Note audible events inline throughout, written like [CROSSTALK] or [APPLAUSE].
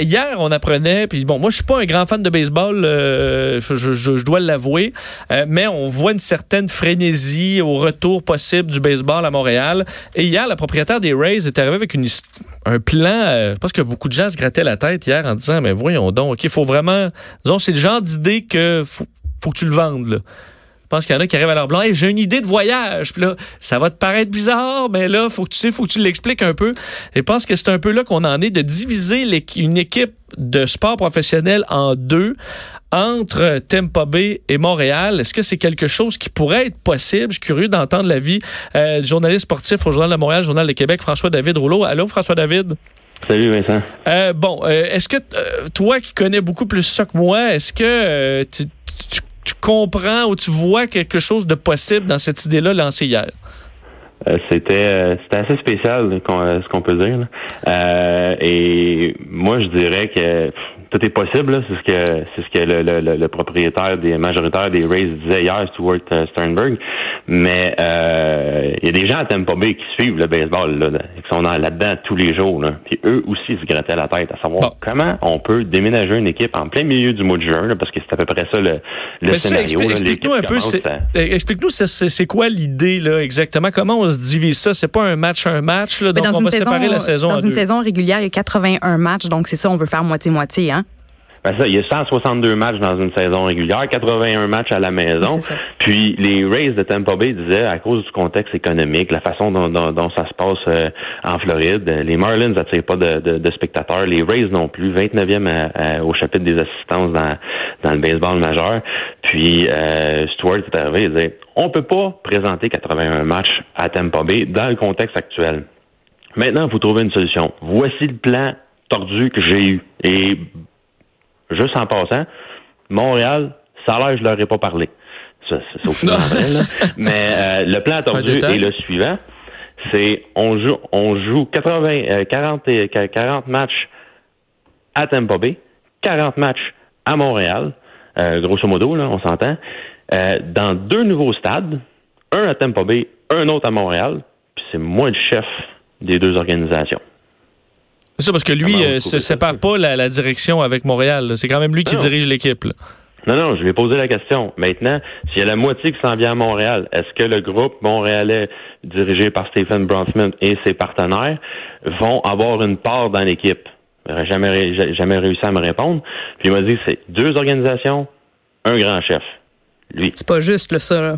hier, on apprenait, puis bon, moi, je suis pas un grand fan de baseball, euh, je, je, je, dois l'avouer, euh, mais on voit une certaine frénésie au retour possible du baseball à Montréal. Et hier, la propriétaire des Rays est arrivée avec une, un plan, euh, parce que beaucoup de gens se grattaient la tête hier en disant, mais voyons donc, OK, faut vraiment, disons, c'est le genre d'idée que faut, faut que tu le vendes, là. Je pense qu'il y en a qui arrivent à leur blanc. j'ai une idée de voyage. Puis là, ça va te paraître bizarre, mais là, faut que tu sais, faut que tu l'expliques un peu. Et je pense que c'est un peu là qu'on en est de diviser une équipe de sport professionnel en deux entre Tampa Bay et Montréal. Est-ce que c'est quelque chose qui pourrait être possible? Je suis curieux d'entendre l'avis euh, du journaliste sportif au Journal de Montréal, Journal de Québec, François-David Rouleau. Allô, François-David? Salut Vincent. Euh, bon, euh, est-ce que toi qui connais beaucoup plus ça que moi, est-ce que tu, tu tu comprends ou tu vois quelque chose de possible dans cette idée-là lancée hier? Euh, c'était euh, c'était assez spécial ce qu'on peut dire. et moi je dirais que tout est possible. C'est ce que c'est ce que le, le, propriétaire des majoritaires des Rays disait hier, Stuart euh, Sternberg. Mais euh, il y a des gens à Tampa Bay qui suivent le baseball, là, qui sont là-dedans tous les jours. Là. Puis eux aussi se grattaient la tête à savoir comment on peut déménager une équipe en plein milieu du mois de juin, parce que c'est à peu près ça le, le scénario. Explique-nous un peu, explique-nous c'est quoi l'idée là exactement? Comment on se divise ça? C'est pas un match un match là, donc on va séparer la saison. Dans une saison régulière, il y a 81 matchs, donc c'est ça, on veut faire moitié moitié, hein ben ça, il y a 162 matchs dans une saison régulière, 81 matchs à la maison. Puis les Rays de Tampa Bay disaient, à cause du contexte économique, la façon dont, dont, ça se passe euh, en Floride, les Marlins n'attirent pas de, de, de, spectateurs, les Rays non plus, 29e au chapitre des assistances dans, dans le baseball majeur. Puis euh, Stuart est arrivé, il disait, on peut pas présenter 81 matchs à Tampa Bay dans le contexte actuel. Maintenant, il faut trouver une solution. Voici le plan tordu que j'ai eu. Et juste en passant, Montréal, salaire, je leur ai pas parlé. Ça, c'est [LAUGHS] au final là. Mais euh, le plan attendu est le suivant. C'est on joue on joue 80 40 40 matchs à Tampa Bay, 40 matchs à Montréal, euh, grosso modo là, on s'entend, euh, dans deux nouveaux stades, un à Tampa Bay, un autre à Montréal, puis c'est moi le chef des deux organisations. C'est ça, parce que lui ne euh, se sépare pas la, direction avec Montréal. C'est quand même lui qui dirige l'équipe. Non, non, je lui ai posé la question. Maintenant, s'il y a la moitié qui s'en vient à Montréal, est-ce que le groupe montréalais dirigé par Stephen Bronfman et ses partenaires vont avoir une part dans l'équipe? Jamais, jamais réussi à me répondre. Puis il m'a dit c'est deux organisations, un grand chef. Lui. C'est pas juste, le ça, là.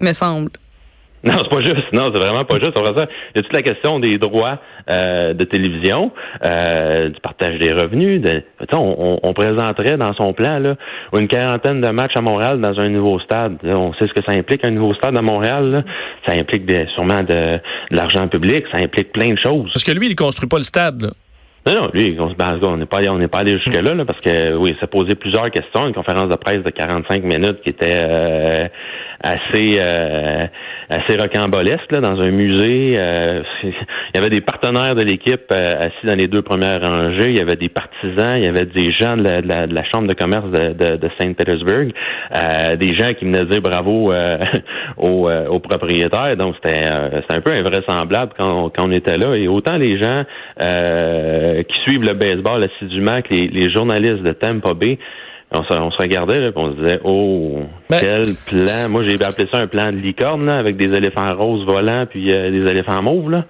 Me semble. Non, c'est pas juste. Non, c'est vraiment pas juste. ça. Il y a toute la question des droits euh, de télévision, euh, du partage des revenus. De, on, on, présenterait dans son plan là, une quarantaine de matchs à Montréal dans un nouveau stade. on sait ce que ça implique, un nouveau stade à Montréal. Ça implique sûrement de, l'argent public. Ça implique plein de choses. Parce que lui, il construit pas le stade. Non, non, lui, on n'est pas, on n'est pas allé jusque là, là, parce que oui, ça posait plusieurs questions. Une conférence de presse de 45 minutes qui était euh, assez euh, assez rocambolesque là, dans un musée. Euh, il y avait des partenaires de l'équipe euh, assis dans les deux premières rangées. Il y avait des partisans, il y avait des gens de la, de la, chambre de commerce de, de, de Saint-Pétersbourg, des gens qui venaient dire bravo [LAUGHS] aux, aux, propriétaires. Donc c'était c'était un peu invraisemblable quand on, quand on était là. Et autant les gens qui suivent le baseball assidûment que les, les journalistes de Tampa Bay on se, on se regardait et on se disait oh ben, quel plan. Moi j'ai appelé ça un plan de licorne là, avec des éléphants roses volants puis euh, des éléphants mauves là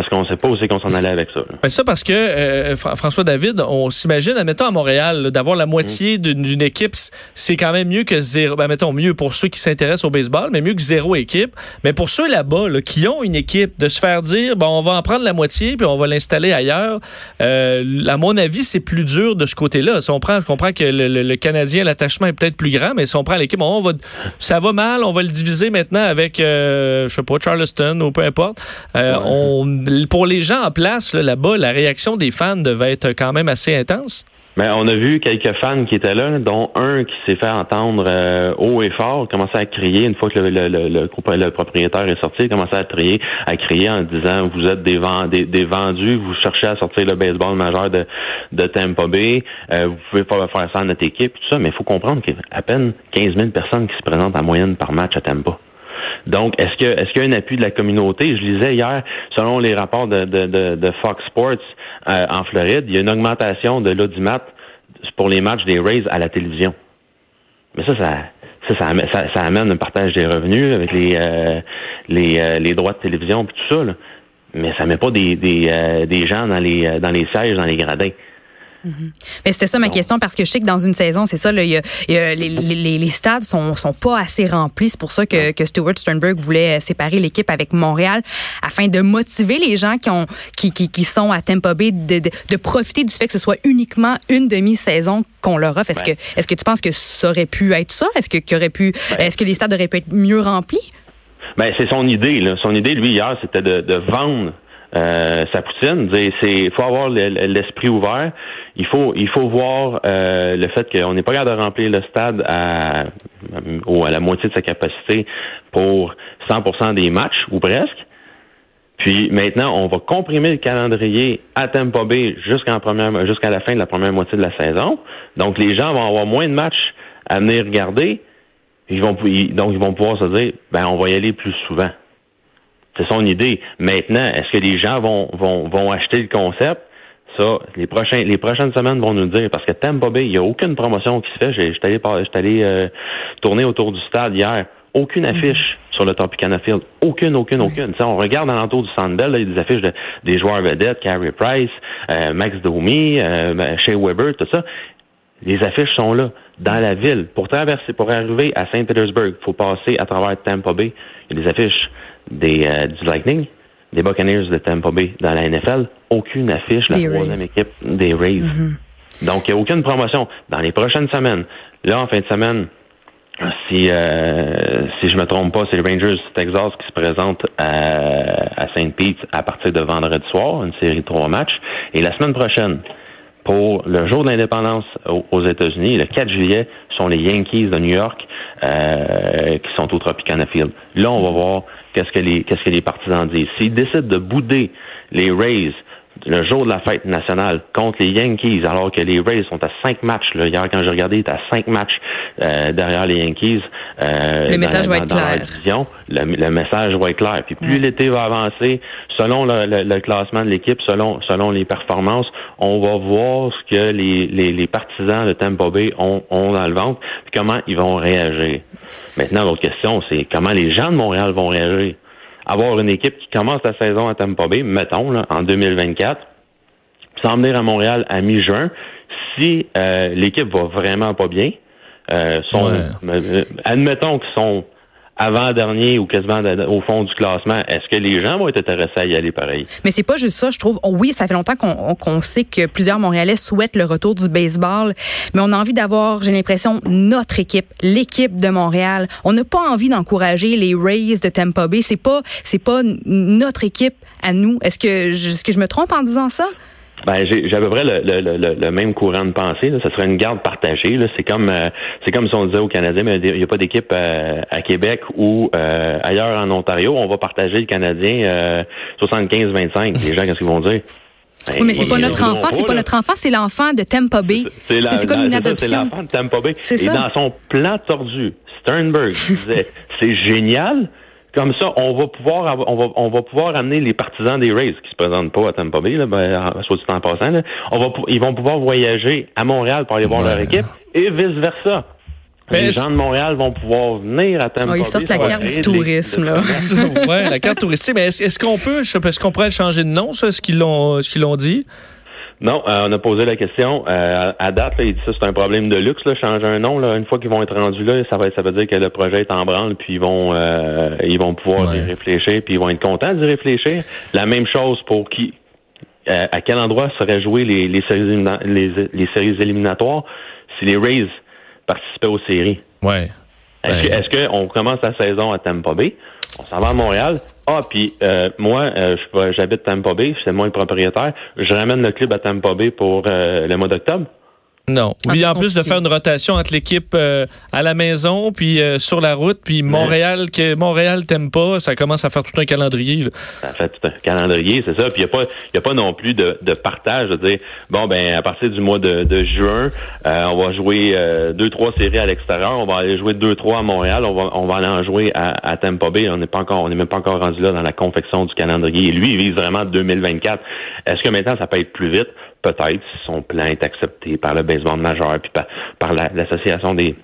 parce qu'on ne sait pas où c'est qu'on s'en allait avec ça. Ben ça parce que euh, François David, on s'imagine, admettons à Montréal, d'avoir la moitié mm. d'une équipe, c'est quand même mieux que zéro. Ben, mettons mieux pour ceux qui s'intéressent au baseball, mais mieux que zéro équipe. Mais pour ceux là-bas qui ont une équipe, de se faire dire, bon, on va en prendre la moitié puis on va l'installer ailleurs. Euh, à mon avis, c'est plus dur de ce côté-là. Si on prend, je comprends que le, Canadien, l'attachement est peut-être plus grand, mais si on prend l'équipe, on va, ça va mal, on va le diviser maintenant avec, euh, je sais pas, Charleston ou peu importe. Euh, on pour les gens en place là-bas, la réaction des fans devait être quand même assez intense? Mais on a vu quelques fans qui étaient là, dont un qui s'est fait entendre euh, haut et fort, commencer à crier une fois que le, propriétaire est sorti, commençait à crier, à crier en disant vous êtes des, des, vendus, vous cherchez à sortir le baseball majeur de, de Tampa Bay, euh, vous pouvez pas faire ça à notre équipe, tout ça, mais il faut comprendre qu'il y a à peine 15 000 personnes qui se présentent en moyenne par match à Tampa. Donc, est-ce que est-ce qu'il y a un appui de la communauté? Je lisais hier, selon les rapports de, Fox Sports euh, en Floride, il y a une augmentation de l'audimat pour les matchs des Rays à la télévision. Mais ça, ça, ça, ça, amène un partage des revenus avec les, euh, euh, droits de télévision et tout ça. Mais ça met pas des gens dans les, dans les sièges, dans les gradins. Mhm. Mais c'était ça ma question parce que je sais que dans une saison, c'est ça, les, les, stades sont, sont pas assez remplis. C'est pour ça que, que Stuart Sternberg voulait euh, séparer l'équipe avec Montréal afin de motiver les gens qui, ont, qui, qui, sont à Tampa Bay de, de, profiter du fait que ce soit uniquement une demi-saison qu'on leur offre. Est-ce que, est-ce que tu penses que ça aurait pu être ça? Est-ce que, aurait pu, est-ce que les stades auraient pu être mieux remplis? Ben, c'est son idée. Là. Son idée, lui, hier, c'était de, de vendre euh, sa poutine. Il faut avoir l'esprit ouvert. Il faut, il faut voir euh, le fait qu'on n'est pas capable de remplir le stade à, ou à la moitié de sa capacité pour 100% des matchs ou presque. Puis maintenant, on va comprimer le calendrier à Tampa Bay jusqu'à la fin de la première moitié de la saison. Donc les gens vont avoir moins de matchs à venir regarder. Ils vont, donc ils vont pouvoir se dire, ben on va y aller plus souvent. C'est son idée. Maintenant, est-ce que les gens vont, vont, vont acheter le concept? Ça, les prochains, les prochaines semaines vont nous le dire parce que Tampa Bay, il n'y a aucune promotion qui se fait. J'étais allé, allé euh, tourner autour du stade hier. Aucune mhm. affiche sur le Tropicana Field. Aucune, aucune, aucune. on regarde dans l'entour du Sandbell, il y a des affiches de, des joueurs vedettes, Carey Price, euh, Max Domi, euh, ben, Shea Weber, tout ça. Les affiches sont là, dans la ville. Pour traverser, pour arriver à Saint-Pétersbourg, il faut passer à travers Tampa Bay. Il y a des affiches des, euh, du Lightning, des Buccaneers de Tampa Bay dans la NFL, aucune affiche la troisième équipe des Rays. Mm-hmm. Donc, il n'y a aucune promotion. Dans les prochaines semaines, là, en fin de semaine, si euh, si je me trompe pas, c'est les Rangers du Texas qui se présentent à, à Saint Pete à partir de vendredi soir, une série de trois matchs. Et la semaine prochaine, pour le jour de l'indépendance aux États-Unis, le 4 juillet, sont les Yankees de New York euh, qui sont au Tropicana Field. Là, on va voir qu'est-ce que les qu'est-ce que les partisans disent. S'ils décident de bouder les Rays le jour de la fête nationale contre les Yankees, alors que les Rays sont à cinq matchs. Là. Hier, quand j'ai regardé, ils à cinq matchs euh, derrière les Yankees. Euh, le message va être clair. le, message va être clair. Puis plus l'été va avancer, selon le, classement de l'équipe, selon selon les performances, on va voir ce que les, les, partisans de Tampa Bay ont, ont dans le ventre, puis comment ils vont réagir. Maintenant, l'autre question, c'est comment les gens de Montréal vont réagir? Avoir une équipe qui commence la saison à Tampa Bay, mettons, là, en 2024, s'en venir à Montréal à mi-juin, si euh, l'équipe va vraiment pas bien, euh, sont, euh, admettons qu'ils sont avant-dernier ou quasiment au fond du classement, est-ce que les gens vont être intéressés à y aller pareil? Mais c'est pas juste ça, je trouve. Oh oui, ça fait longtemps qu'on sait que plusieurs Montréalais souhaitent le retour du baseball, mais on a envie d'avoir, j'ai l'impression, notre équipe, l'équipe de Montréal. On n'a pas envie d'encourager les Rays de Tampa Bay. C'est pas, c'est pas notre équipe à nous. Est-ce que, est-ce que je me trompe en disant ça? Ben, j'ai à peu près le, le, le, le, même courant de pensée. Là. Ce serait une garde partagée. C'est comme euh, c'est comme si on disait aux Canadiens, mais il n'y a pas d'équipe euh, à Québec ou euh, ailleurs en Ontario. On va partager le Canadien 75-25. Les gens, qu'est-ce qu'ils vont dire? Ben, oui, mais c'est pas notre enfant, c'est pas notre enfant, c'est l'enfant de Tampa Bay. C'est comme une adoption. C'est l'enfant de Tampa Bay. Et dans son plan tordu, Sternberg disait, [LAUGHS] c'est génial, comme ça, on va pouvoir on va on va pouvoir amener les partisans des Rays qui se présentent pas à Tampa Bay, là, ben, soit du temps passant, là, on va ils vont pouvoir voyager à Montréal pour aller voir leur équipe et vice versa. Ben, les gens de Montréal vont pouvoir venir à Tampa oh, Ils sortent la carte du tourisme, là. [LAUGHS] ouais, la carte touristique. Mais est-ce qu'on peut, est-ce qu'on pourrait changer de nom, ça, ce qu'ils l'ont, ce qu'ils l'ont dit? Non, euh, on a posé la question. Euh, à date, là, il dit ça, c'est un problème de luxe, là, changer un nom. Là, une fois qu'ils vont être rendus là, ça va, ça veut dire que le projet est en branle, puis ils vont, euh, ils vont pouvoir y réfléchir, puis ils vont être contents d'y réfléchir. La même chose pour qui, à quel endroit seraient jouées les, les, séries, les, les séries éliminatoires si les Rays participaient aux séries? Ouais. Est-ce qu'on commence la saison à Tampa Bay? On s'en va à Montréal. Ah, puis euh, moi, euh, j'habite Tampa Bay, c'est moi le propriétaire. Je ramène le club à Tampa Bay pour euh, le mois d'octobre. Non. Oui, en plus de faire une rotation entre l'équipe euh, à la maison, puis euh, sur la route, puis Montréal, que Montréal t'aime pas, ça commence à faire tout un calendrier. Ça fait tout un calendrier, c'est ça. Puis il n'y a, pas, y a pas non plus de, de partage, de dire, bon, ben à partir du mois de, de juin, euh, on va jouer deux, trois séries à l'extérieur, on va aller jouer deux, trois à Montréal, on va, on va aller en jouer à, à Tampa Bay. On n'est pas encore, on n'est même pas encore rendu là dans la confection du calendrier. Et lui, il vise vraiment 2024. Est-ce que maintenant ça peut être plus vite? Peut-être si son plan est accepté par le baseball majeur, puis par, par l'association des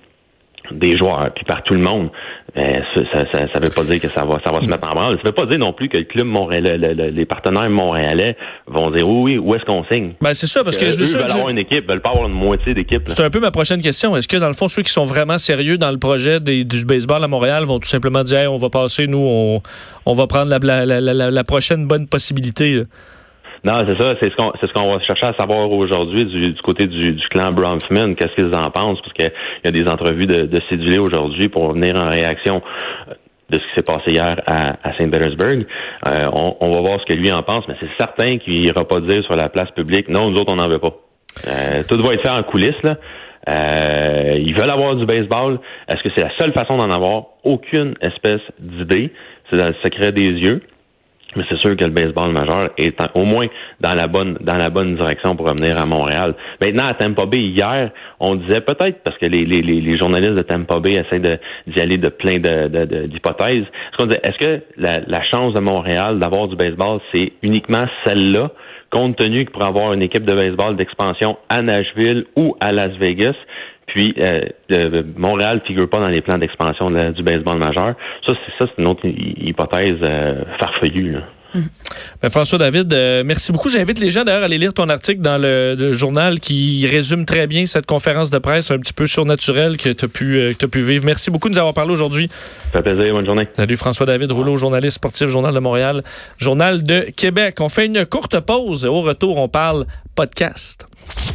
des joueurs, puis par tout le monde, ben, ça, ça, ça, veut pas dire que ça va, ça va se mettre en branle. Ça veut pas dire non plus que le club montréalais, les partenaires montréalais vont dire oui, oui, où est-ce qu'on signe? Ben, c'est ça, parce que, eux veulent avoir une équipe, veulent pas avoir une moitié d'équipe. C'est un peu ma prochaine question. Est-ce que dans le fond, ceux qui sont vraiment sérieux dans le projet des, du baseball à Montréal vont tout simplement dire, on va passer, nous, on, on va prendre la, la, la, la prochaine bonne possibilité? Non, c'est ça, c'est ce qu'on c'est ce qu'on va chercher à savoir aujourd'hui du, côté du, du clan Bronfman, qu'est-ce qu'ils en pensent, parce qu'il y a des entrevues de, de cédulés aujourd'hui pour venir en réaction euh, de ce qui s'est passé hier à, à Saint-Pétersbourg. Euh, on, va voir ce que lui en pense, mais c'est certain qu'il ira pas dire sur la place publique, non, nous autres, on n'en veut pas. Euh, tout va être fait en coulisses, là. ils veulent avoir du baseball. Est-ce que c'est la seule façon d'en avoir? Aucune espèce d'idée. C'est dans le secret des yeux. Mais c'est sûr que le baseball majeur est au moins dans la bonne dans la bonne direction pour revenir à Montréal. Maintenant, à Tampa Bay, hier, on disait peut-être, parce que les, les, les journalistes de Tampa Bay essaient d'y aller de plein d'hypothèses, de, est-ce qu'on disait, est-ce que la, la chance de Montréal d'avoir du baseball, c'est uniquement celle-là, compte tenu qu'il pourrait avoir une équipe de baseball d'expansion à Nashville ou à Las Vegas, puis euh, Montréal figure pas dans les plans d'expansion du baseball majeur. Ça, c'est ça, c'est une autre hypothèse euh, farfelue. Hum. Ben, François David, euh, merci beaucoup. J'invite les gens d'ailleurs à aller lire ton article dans le, journal qui résume très bien cette conférence de presse un petit peu surnaturelle que tu as, pu, euh, pu vivre. Merci beaucoup de nous avoir parlé aujourd'hui. Ça fait plaisir. Bonne journée. Salut François David Rouleau, journaliste sportif, Journal de Montréal, Journal de Québec. On fait une courte pause. Au retour, on parle podcast.